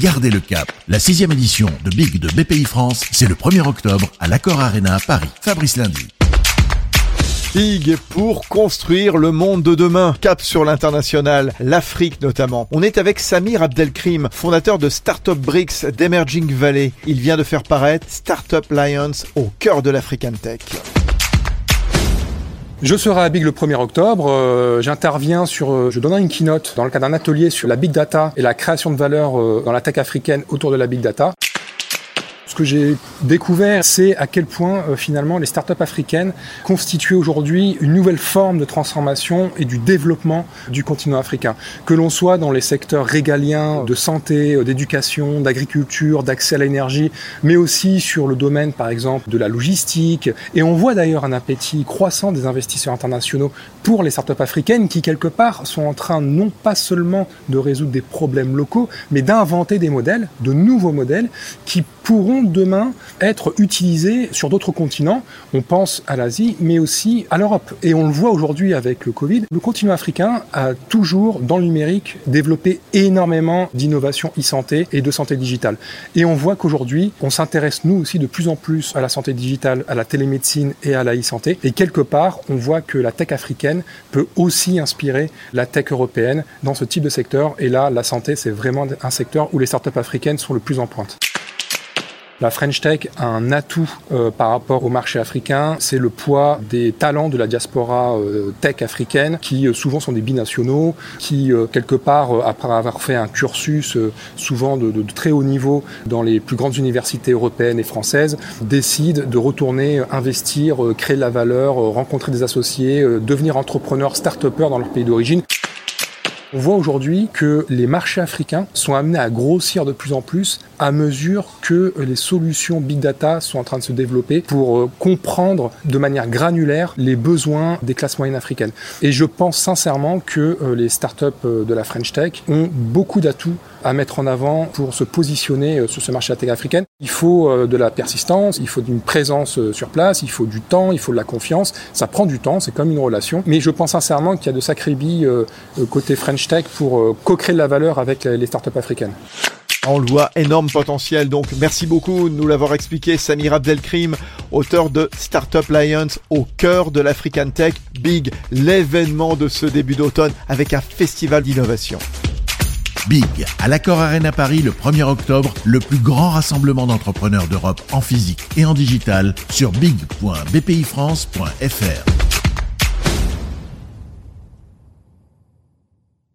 Gardez le cap. La sixième édition de Big de BPI France, c'est le 1er octobre à l'Accor Arena Paris. Fabrice Lundi. Big pour construire le monde de demain. Cap sur l'international, l'Afrique notamment. On est avec Samir Abdelkrim, fondateur de Startup Bricks d'Emerging Valley. Il vient de faire paraître Startup Lions au cœur de l'African Tech. Je serai à Big le 1er octobre. Euh, j'interviens sur, euh, je donnerai une keynote dans le cadre d'un atelier sur la big data et la création de valeur euh, dans la tech africaine autour de la big data. Ce que j'ai découvert, c'est à quel point euh, finalement les startups africaines constituent aujourd'hui une nouvelle forme de transformation et du développement du continent africain. Que l'on soit dans les secteurs régaliens de santé, euh, d'éducation, d'agriculture, d'accès à l'énergie, mais aussi sur le domaine par exemple de la logistique. Et on voit d'ailleurs un appétit croissant des investisseurs internationaux pour les startups africaines qui quelque part sont en train non pas seulement de résoudre des problèmes locaux, mais d'inventer des modèles, de nouveaux modèles qui pourront demain être utilisés sur d'autres continents. On pense à l'Asie, mais aussi à l'Europe. Et on le voit aujourd'hui avec le Covid. Le continent africain a toujours, dans le numérique, développé énormément d'innovations e-santé et de santé digitale. Et on voit qu'aujourd'hui, on s'intéresse nous aussi de plus en plus à la santé digitale, à la télémédecine et à la e-santé. Et quelque part, on voit que la tech africaine peut aussi inspirer la tech européenne dans ce type de secteur. Et là, la santé, c'est vraiment un secteur où les startups africaines sont le plus en pointe. La French Tech a un atout euh, par rapport au marché africain, c'est le poids des talents de la diaspora euh, tech africaine qui euh, souvent sont des binationaux, qui quelque part, après avoir fait un cursus souvent de, de, très haut niveau dans les plus grandes universités européennes et françaises, décident de retourner investir, créer de la valeur, rencontrer des associés, devenir entrepreneurs, start-upers dans leur pays d'origine. On voit aujourd'hui que les marchés africains sont amenés à grossir de plus en plus à mesure que les solutions big data sont en train de se développer pour euh, comprendre de manière granulaire les besoins des classes moyennes africaines. Et je pense sincèrement que euh, les startups euh, de la French Tech ont beaucoup d'atouts à mettre en avant pour se positionner sur ce marché africain. Il faut de la persistance, il faut d'une présence sur place, il faut du temps, il faut de la confiance. Ça prend du temps, c'est comme une relation. Mais je pense sincèrement qu'il y a de sacrés billes côté French Tech pour co-créer de la valeur avec les startups africaines. On le voit, énorme potentiel. Donc, merci beaucoup de nous l'avoir expliqué. Samir Abdelkrim, auteur de Startup Lions au cœur de l'African Tech Big, l'événement de ce début d'automne avec un festival d'innovation. Big, à l'Accord Arena Paris le 1er octobre, le plus grand rassemblement d'entrepreneurs d'Europe en physique et en digital sur big.bpifrance.fr.